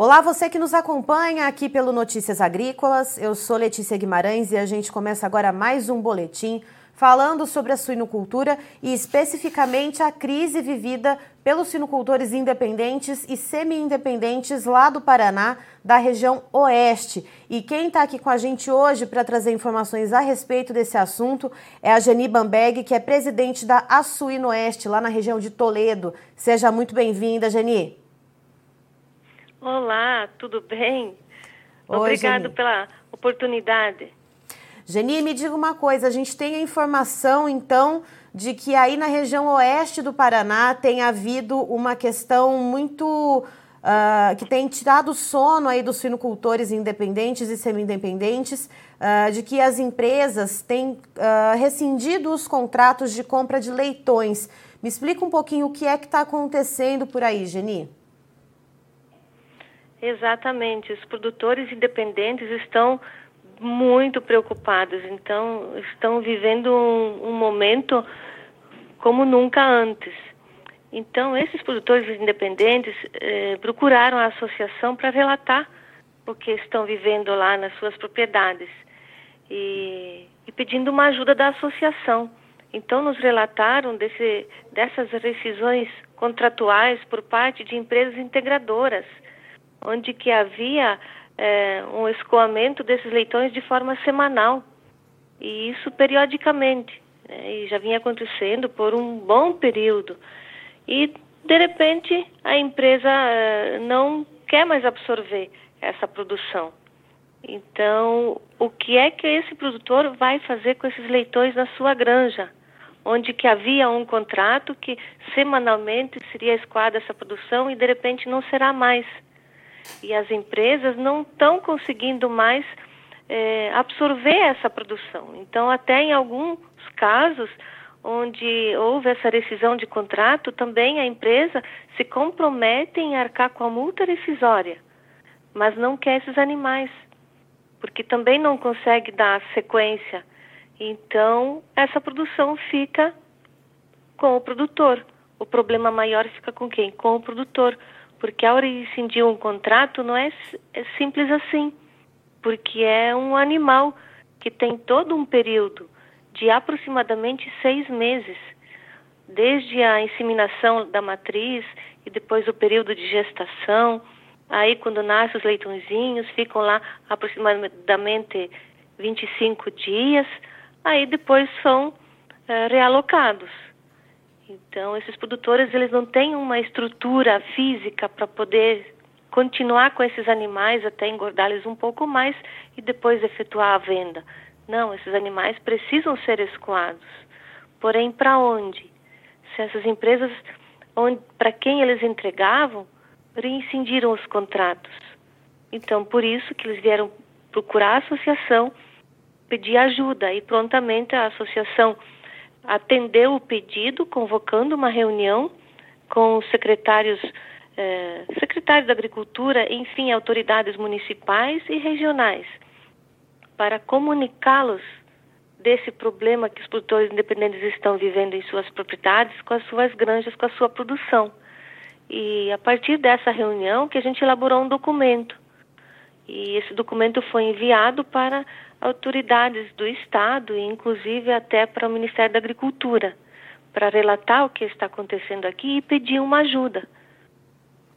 Olá, você que nos acompanha aqui pelo Notícias Agrícolas. Eu sou Letícia Guimarães e a gente começa agora mais um boletim falando sobre a suinocultura e especificamente a crise vivida pelos suinocultores independentes e semi-independentes lá do Paraná, da região oeste. E quem está aqui com a gente hoje para trazer informações a respeito desse assunto é a Geni Bambeg, que é presidente da Açuíno Oeste, lá na região de Toledo. Seja muito bem-vinda, Geni. Olá, tudo bem? Oi, Obrigado Geni. pela oportunidade. Geni, me diga uma coisa, a gente tem a informação, então, de que aí na região oeste do Paraná tem havido uma questão muito... Uh, que tem tirado o sono aí dos suinocultores independentes e semi-independentes, uh, de que as empresas têm uh, rescindido os contratos de compra de leitões. Me explica um pouquinho o que é que está acontecendo por aí, Geni. Exatamente. Os produtores independentes estão muito preocupados, então estão vivendo um, um momento como nunca antes. Então, esses produtores independentes eh, procuraram a associação para relatar o que estão vivendo lá nas suas propriedades e, e, pedindo uma ajuda da associação. Então, nos relataram desse, dessas rescisões contratuais por parte de empresas integradoras onde que havia é, um escoamento desses leitões de forma semanal e isso periodicamente né, e já vinha acontecendo por um bom período. E de repente a empresa é, não quer mais absorver essa produção. Então o que é que esse produtor vai fazer com esses leitões na sua granja? Onde que havia um contrato que semanalmente seria escoada essa produção e de repente não será mais e as empresas não estão conseguindo mais é, absorver essa produção. Então, até em alguns casos onde houve essa rescisão de contrato, também a empresa se compromete em arcar com a multa rescisória, mas não quer esses animais, porque também não consegue dar sequência. Então, essa produção fica com o produtor. O problema maior fica com quem? Com o produtor porque ao rescindir um contrato não é, é simples assim, porque é um animal que tem todo um período de aproximadamente seis meses, desde a inseminação da matriz e depois o período de gestação. Aí, quando nascem os leitõezinhos, ficam lá aproximadamente 25 dias. Aí, depois são é, realocados. Então, esses produtores, eles não têm uma estrutura física para poder continuar com esses animais até engordá-los um pouco mais e depois efetuar a venda. Não, esses animais precisam ser escoados. Porém, para onde? Se essas empresas, para quem eles entregavam, reincindiram os contratos. Então, por isso que eles vieram procurar a associação, pedir ajuda e prontamente a associação atendeu o pedido, convocando uma reunião com os secretários, eh, secretários da Agricultura, enfim, autoridades municipais e regionais, para comunicá-los desse problema que os produtores independentes estão vivendo em suas propriedades, com as suas granjas, com a sua produção. E a partir dessa reunião que a gente elaborou um documento. E esse documento foi enviado para autoridades do Estado e inclusive até para o Ministério da Agricultura, para relatar o que está acontecendo aqui e pedir uma ajuda.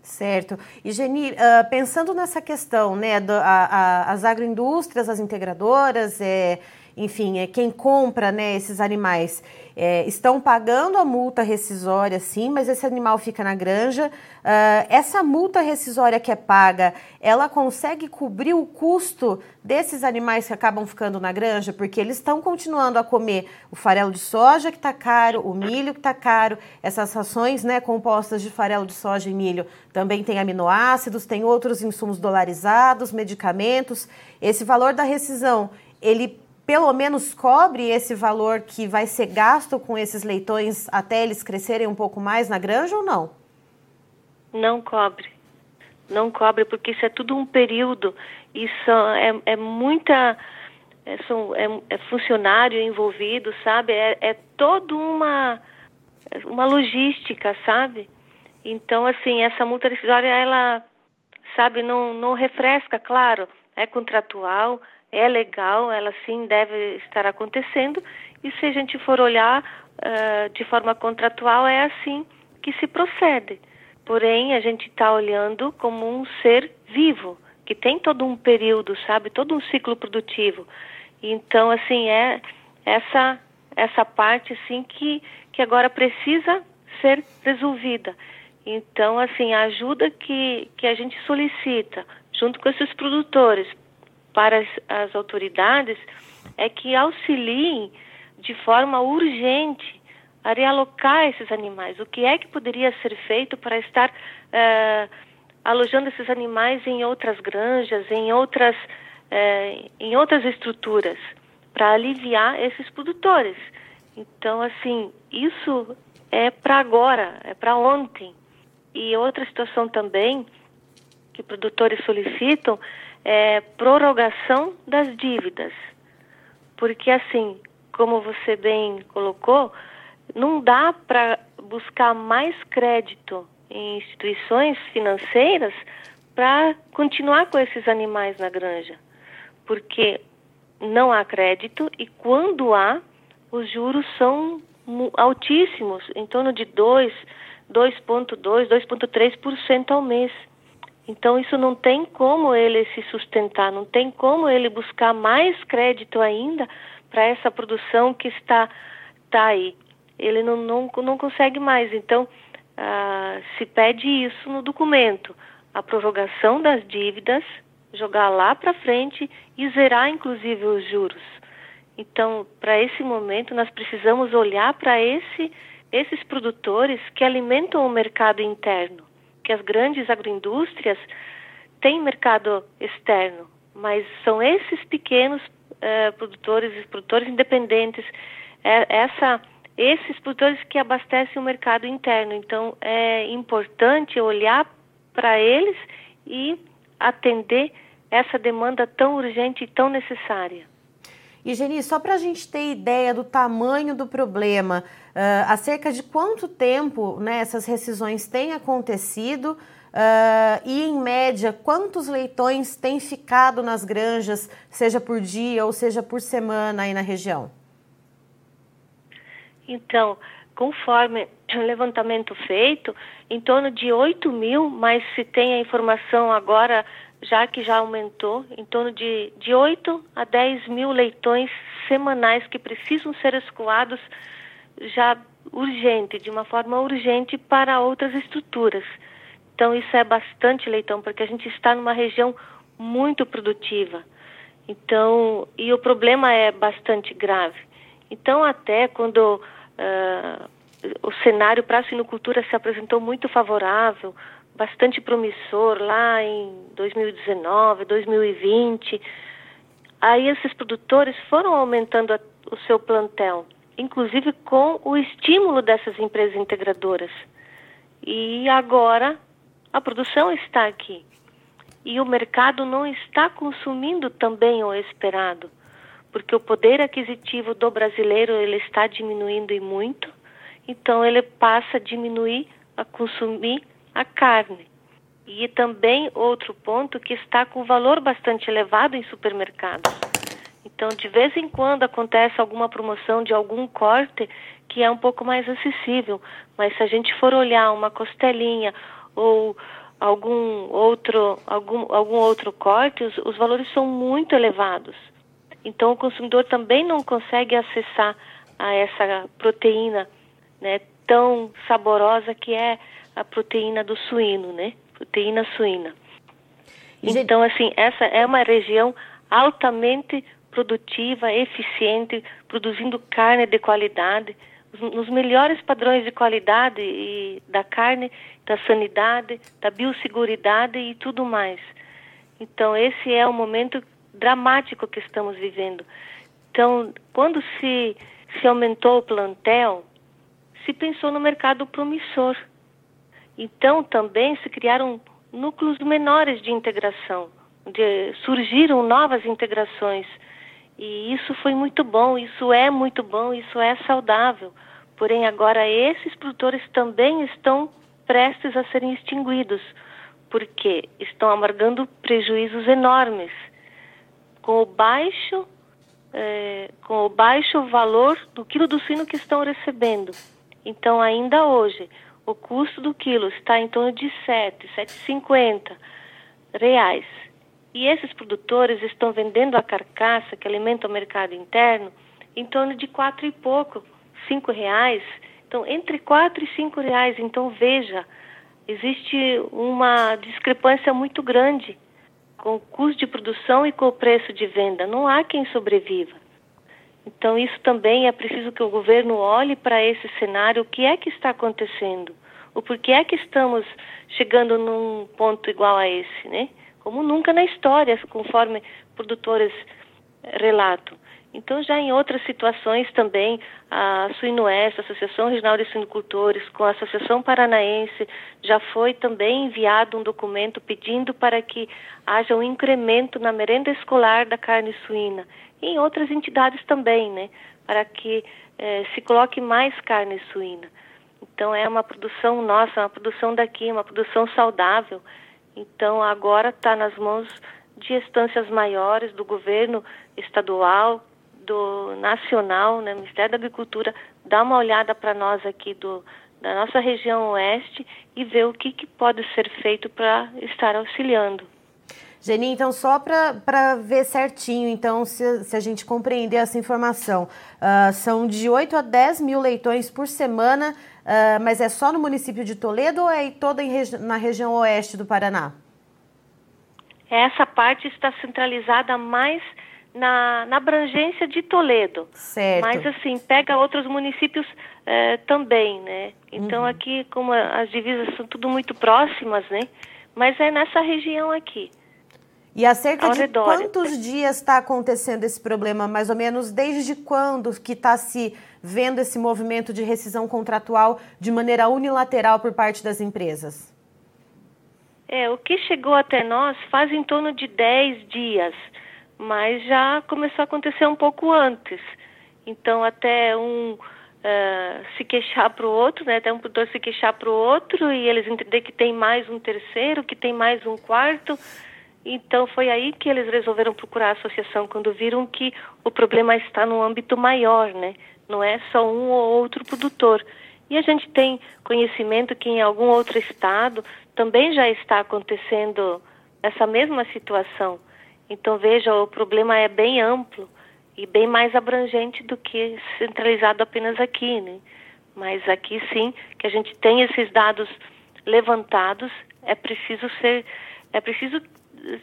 Certo. E Geni, uh, pensando nessa questão, né, do, a, a, as agroindústrias, as integradoras, é, enfim, é quem compra né, esses animais é, estão pagando a multa rescisória, sim, mas esse animal fica na granja. Uh, essa multa rescisória que é paga, ela consegue cobrir o custo desses animais que acabam ficando na granja? Porque eles estão continuando a comer o farelo de soja que está caro, o milho que está caro, essas rações né, compostas de farelo de soja e milho também tem aminoácidos, tem outros insumos dolarizados, medicamentos. Esse valor da rescisão, ele pelo menos cobre esse valor que vai ser gasto com esses leitões até eles crescerem um pouco mais na granja ou não? Não cobre. Não cobre, porque isso é tudo um período. Isso é, é muita. É, são, é, é funcionário envolvido, sabe? É, é toda uma, uma logística, sabe? Então, assim, essa multa rescisória, ela sabe, não, não refresca, claro, é contratual, é legal, ela sim deve estar acontecendo, e se a gente for olhar uh, de forma contratual, é assim que se procede. Porém, a gente está olhando como um ser vivo, que tem todo um período, sabe, todo um ciclo produtivo. Então, assim, é essa essa parte assim que que agora precisa ser resolvida. Então, assim, a ajuda que que a gente solicita junto com esses produtores para as, as autoridades é que auxiliem de forma urgente a realocar esses animais. O que é que poderia ser feito para estar uh, alojando esses animais em outras granjas, em outras, uh, em outras estruturas, para aliviar esses produtores? Então, assim, isso é para agora, é para ontem. E outra situação também que produtores solicitam é prorrogação das dívidas. Porque, assim, como você bem colocou, não dá para buscar mais crédito em instituições financeiras para continuar com esses animais na granja, porque não há crédito e quando há, os juros são altíssimos, em torno de 2, 2,2, 2,3% ao mês. Então isso não tem como ele se sustentar, não tem como ele buscar mais crédito ainda para essa produção que está, está aí ele não, não, não consegue mais. Então, ah, se pede isso no documento, a prorrogação das dívidas, jogar lá para frente e zerar, inclusive, os juros. Então, para esse momento, nós precisamos olhar para esse, esses produtores que alimentam o mercado interno, as grandes agroindústrias têm mercado externo, mas são esses pequenos uh, produtores, produtores independentes, é, essa esses produtores que abastecem o mercado interno. Então, é importante olhar para eles e atender essa demanda tão urgente e tão necessária. E, Geni, só para a gente ter ideia do tamanho do problema, uh, há cerca de quanto tempo né, essas rescisões têm acontecido uh, e, em média, quantos leitões têm ficado nas granjas, seja por dia ou seja por semana aí na região? Então, conforme o levantamento feito, em torno de 8 mil, mas se tem a informação agora, já que já aumentou, em torno de, de 8 a 10 mil leitões semanais que precisam ser escoados já urgente, de uma forma urgente para outras estruturas. Então isso é bastante leitão, porque a gente está numa região muito produtiva. Então, e o problema é bastante grave. Então, até quando Uh, o cenário para a suinocultura se apresentou muito favorável, bastante promissor lá em 2019, 2020. Aí esses produtores foram aumentando a, o seu plantel, inclusive com o estímulo dessas empresas integradoras. E agora a produção está aqui. E o mercado não está consumindo também o esperado porque o poder aquisitivo do brasileiro ele está diminuindo e muito, então ele passa a diminuir a consumir a carne. E também outro ponto que está com valor bastante elevado em supermercados. Então, de vez em quando acontece alguma promoção de algum corte que é um pouco mais acessível, mas se a gente for olhar uma costelinha ou algum outro algum, algum outro corte, os, os valores são muito elevados. Então o consumidor também não consegue acessar a essa proteína, né, tão saborosa que é a proteína do suíno, né? Proteína suína. Então assim, essa é uma região altamente produtiva, eficiente, produzindo carne de qualidade, nos melhores padrões de qualidade e da carne, da sanidade, da biosseguridade e tudo mais. Então esse é o momento dramático que estamos vivendo. Então, quando se, se aumentou o plantel, se pensou no mercado promissor. Então, também se criaram núcleos menores de integração, de, surgiram novas integrações. E isso foi muito bom, isso é muito bom, isso é saudável. Porém, agora esses produtores também estão prestes a serem extinguidos, porque estão amargando prejuízos enormes com o baixo é, com o baixo valor do quilo do suíno que estão recebendo. Então, ainda hoje, o custo do quilo está em torno de 7, 7,50 reais. E esses produtores estão vendendo a carcaça que alimenta o mercado interno em torno de quatro e pouco, cinco reais. Então, entre quatro e cinco reais. Então, veja, existe uma discrepância muito grande com o custo de produção e com o preço de venda. Não há quem sobreviva. Então, isso também é preciso que o governo olhe para esse cenário, o que é que está acontecendo, o porquê é que estamos chegando num ponto igual a esse, né? Como nunca na história, conforme produtores relatam. Então, já em outras situações também, a Suinoeste, a Associação Regional de Suinocultores, com a Associação Paranaense, já foi também enviado um documento pedindo para que haja um incremento na merenda escolar da carne suína. E em outras entidades também, né? Para que eh, se coloque mais carne suína. Então, é uma produção nossa, uma produção daqui, uma produção saudável. Então, agora está nas mãos de instâncias maiores do governo estadual, do nacional, né, Ministério da Agricultura, dar uma olhada para nós aqui do, da nossa região oeste e ver o que, que pode ser feito para estar auxiliando. Geni, então só para ver certinho, então, se, se, a gente compreender essa informação, uh, são de 8 a 10 mil leitões por semana, uh, mas é só no município de Toledo ou é toda regi na região oeste do Paraná? Essa parte está centralizada mais na, na abrangência de Toledo. Certo. Mas assim, pega outros municípios eh, também, né? Então uhum. aqui, como as divisas são tudo muito próximas, né? Mas é nessa região aqui. E há cerca de quantos dias está acontecendo esse problema, mais ou menos? Desde quando que está se vendo esse movimento de rescisão contratual de maneira unilateral por parte das empresas? É, o que chegou até nós faz em torno de 10 dias mas já começou a acontecer um pouco antes. Então, até um uh, se queixar para o outro, né? até um produtor se queixar para o outro e eles entender que tem mais um terceiro, que tem mais um quarto. Então, foi aí que eles resolveram procurar a associação, quando viram que o problema está no âmbito maior, né? Não é só um ou outro produtor. E a gente tem conhecimento que em algum outro estado também já está acontecendo essa mesma situação. Então, veja, o problema é bem amplo e bem mais abrangente do que centralizado apenas aqui, né? Mas aqui sim, que a gente tem esses dados levantados, é preciso ser, é preciso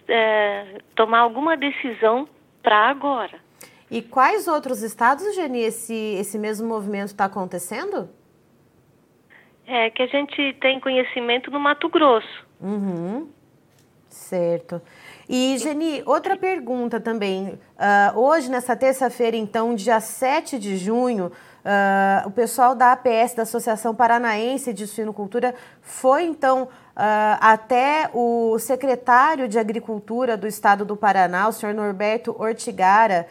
é, tomar alguma decisão para agora. E quais outros estados, Geni, esse, esse mesmo movimento está acontecendo? É que a gente tem conhecimento no Mato Grosso. Uhum. Certo. E, Geni, outra pergunta também. Uh, hoje, nessa terça-feira, então, dia 7 de junho, uh, o pessoal da APS, da Associação Paranaense de Suinocultura, foi, então, uh, até o secretário de Agricultura do Estado do Paraná, o senhor Norberto Ortigara,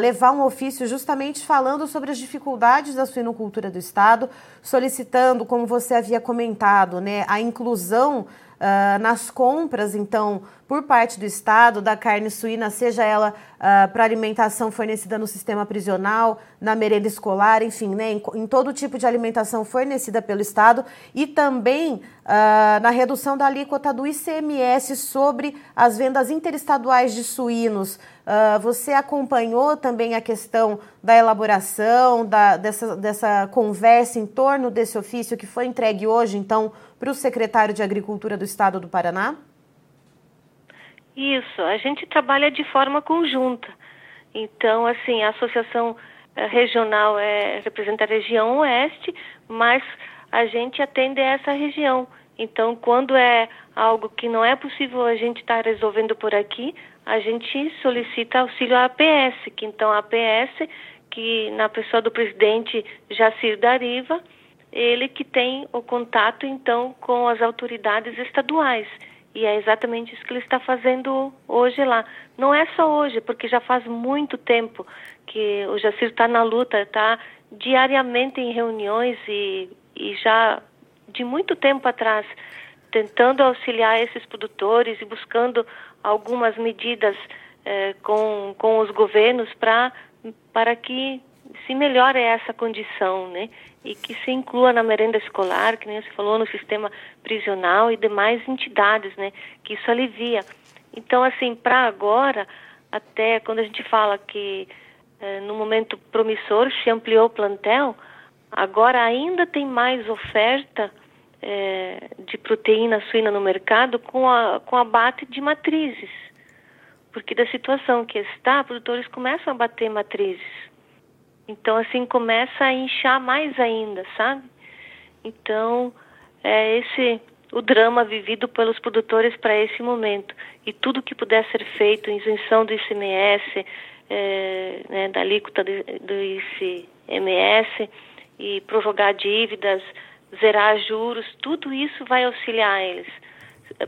levar um ofício justamente falando sobre as dificuldades da suinocultura do Estado, solicitando, como você havia comentado, né, a inclusão uh, nas compras, então, por parte do Estado, da carne suína, seja ela uh, para alimentação fornecida no sistema prisional, na merenda escolar, enfim, né, em, em, todo tipo de alimentação fornecida pelo Estado, e também uh, na redução da alíquota do ICMS sobre as vendas interestaduais de suínos. Uh, você acompanhou também a questão da elaboração, da, dessa, dessa conversa em torno desse ofício que foi entregue hoje, então, para o secretário de Agricultura do Estado do Paraná? Isso, a gente trabalha de forma conjunta. Então, assim, a associação eh, regional é, representa a região oeste, mas a gente atende essa região. Então, quando é algo que não é possível a gente estar tá resolvendo por aqui, a gente solicita auxílio à APS, que então a APS, que na pessoa do presidente Jacir Dariva, ele que tem o contato então com as autoridades estaduais. E é exatamente isso que ele está fazendo hoje lá. Não é só hoje, porque já faz muito tempo que o Jacir está na luta, está diariamente em reuniões e, e já de muito tempo atrás tentando auxiliar esses produtores e buscando algumas medidas eh, com, com os governos para para que se melhore essa condição, né? E que se inclua na merenda escolar, que nem você falou, no sistema prisional e demais entidades, né? Que isso alivia. Então, assim, para agora, até quando a gente fala que eh, no momento promissor se ampliou o plantel, agora ainda tem mais oferta eh, de proteína suína no mercado com, a, com abate de matrizes. Porque da situação que está, produtores começam a bater matrizes. Então, assim, começa a inchar mais ainda, sabe? Então, é esse o drama vivido pelos produtores para esse momento. E tudo que puder ser feito, isenção do ICMS, é, né, da alíquota do, do ICMS, e prorrogar dívidas, zerar juros, tudo isso vai auxiliar eles.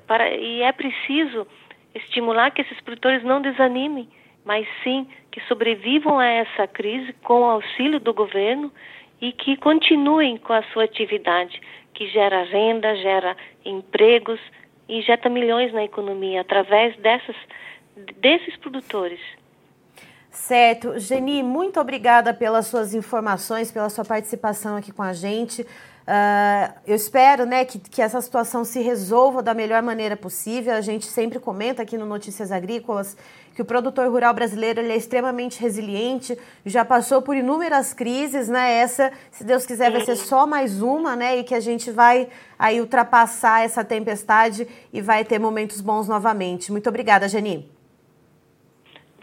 Para, e é preciso estimular que esses produtores não desanimem, mas sim que sobrevivam a essa crise com o auxílio do governo e que continuem com a sua atividade, que gera renda, gera empregos, injeta milhões na economia através dessas, desses produtores. Certo. Geni, muito obrigada pelas suas informações, pela sua participação aqui com a gente. Uh, eu espero né, que, que essa situação se resolva da melhor maneira possível. A gente sempre comenta aqui no Notícias Agrícolas que o produtor rural brasileiro ele é extremamente resiliente, já passou por inúmeras crises, né? Essa, se Deus quiser, vai ser só mais uma, né? E que a gente vai aí ultrapassar essa tempestade e vai ter momentos bons novamente. Muito obrigada, Geni.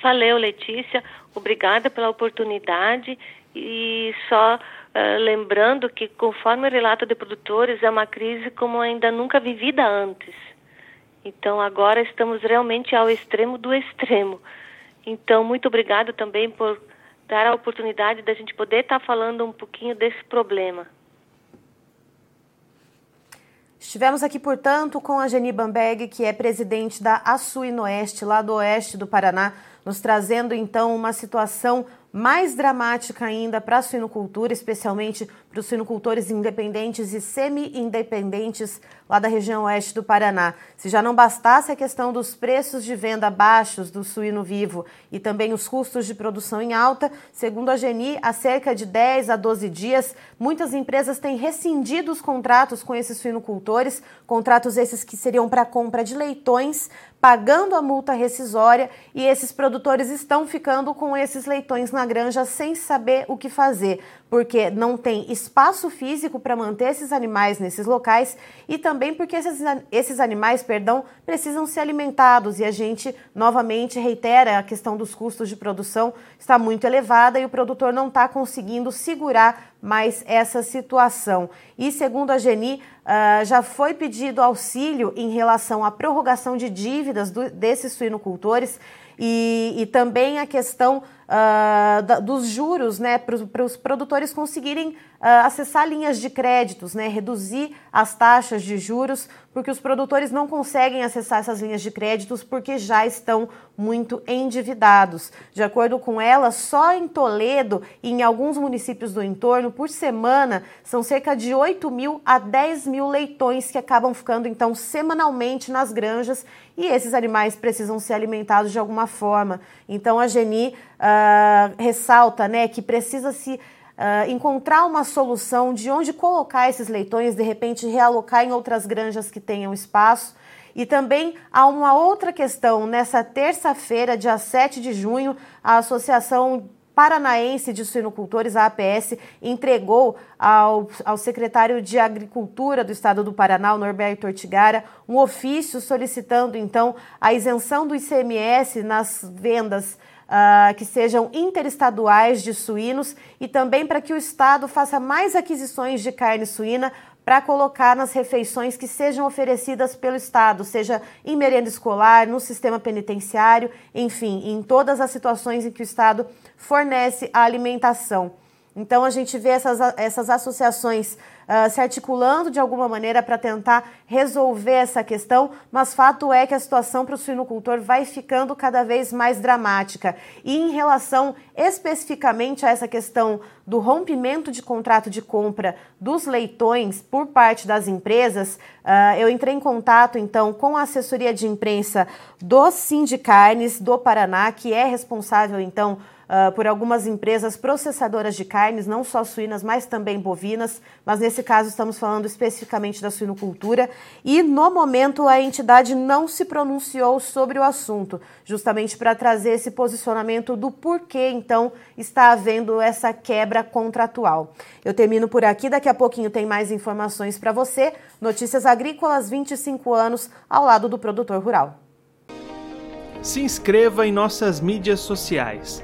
Valeu, Letícia. Obrigada pela oportunidade e só uh, lembrando que, conforme o relato de produtores, é uma crise como ainda nunca vivida antes. Então, agora estamos realmente ao extremo do extremo. Então, muito obrigada também por dar a oportunidade da gente poder estar falando um pouquinho desse problema. Estivemos aqui, portanto, com a Geni Bamberg, que é presidente da Açuinoeste, lá do oeste do Paraná, nos trazendo então uma situação mais dramática ainda para a suinocultura, especialmente para os suinocultores independentes e semi-independentes lá da região oeste do Paraná. Se já não bastasse a questão dos preços de venda baixos do suíno vivo e também os custos de produção em alta, segundo a Geni, há cerca de 10 a 12 dias, muitas empresas têm rescindido os contratos com esses suinocultores, contratos esses que seriam para compra de leitões, pagando a multa rescisória e esses produtores estão ficando com esses leitões na granja sem saber o que fazer porque não tem espaço físico para manter esses animais nesses locais e também porque esses, esses animais, perdão, precisam ser alimentados e a gente novamente reitera a questão dos custos de produção está muito elevada e o produtor não está conseguindo segurar mais essa situação. E segundo a Geni, uh, já foi pedido auxílio em relação à prorrogação de dívidas do, desses suinocultores e, e também a questão uh, da, dos juros né, para os produtores conseguirem uh, acessar linhas de créditos, né, reduzir as taxas de juros, porque os produtores não conseguem acessar essas linhas de créditos porque já estão muito endividados. De acordo com ela, só em Toledo e em alguns municípios do entorno, por semana, são cerca de 8 mil a 10 mil leitões que acabam ficando então semanalmente nas granjas e esses animais precisam ser alimentados de alguma forma. Então a Geni uh, ressalta né, que precisa se uh, encontrar uma solução de onde colocar esses leitões, de repente realocar em outras granjas que tenham espaço. E também há uma outra questão. Nessa terça-feira, dia 7 de junho, a Associação Paranaense de Suinocultores, a APS, entregou ao, ao secretário de Agricultura do Estado do Paraná, Norberto Ortigara, um ofício solicitando, então, a isenção do ICMS nas vendas uh, que sejam interestaduais de suínos e também para que o Estado faça mais aquisições de carne suína para colocar nas refeições que sejam oferecidas pelo Estado, seja em merenda escolar, no sistema penitenciário, enfim, em todas as situações em que o Estado fornece a alimentação. Então a gente vê essas, essas associações uh, se articulando de alguma maneira para tentar resolver essa questão, mas fato é que a situação para o suinocultor vai ficando cada vez mais dramática. E em relação especificamente a essa questão do rompimento de contrato de compra dos leitões por parte das empresas, uh, eu entrei em contato então com a assessoria de imprensa do Sindicarnes do Paraná, que é responsável então uh, por algumas empresas processadoras de carnes, não só suínas, mas também bovinas, mas nesse caso estamos falando especificamente da suinocultura. E no momento a entidade não se pronunciou sobre o assunto, justamente para trazer esse posicionamento do porquê então está havendo essa quebra contratual. Eu termino por aqui, daqui a pouquinho tem mais informações para você. Notícias Agrícolas 25 anos ao lado do produtor rural. Se inscreva em nossas mídias sociais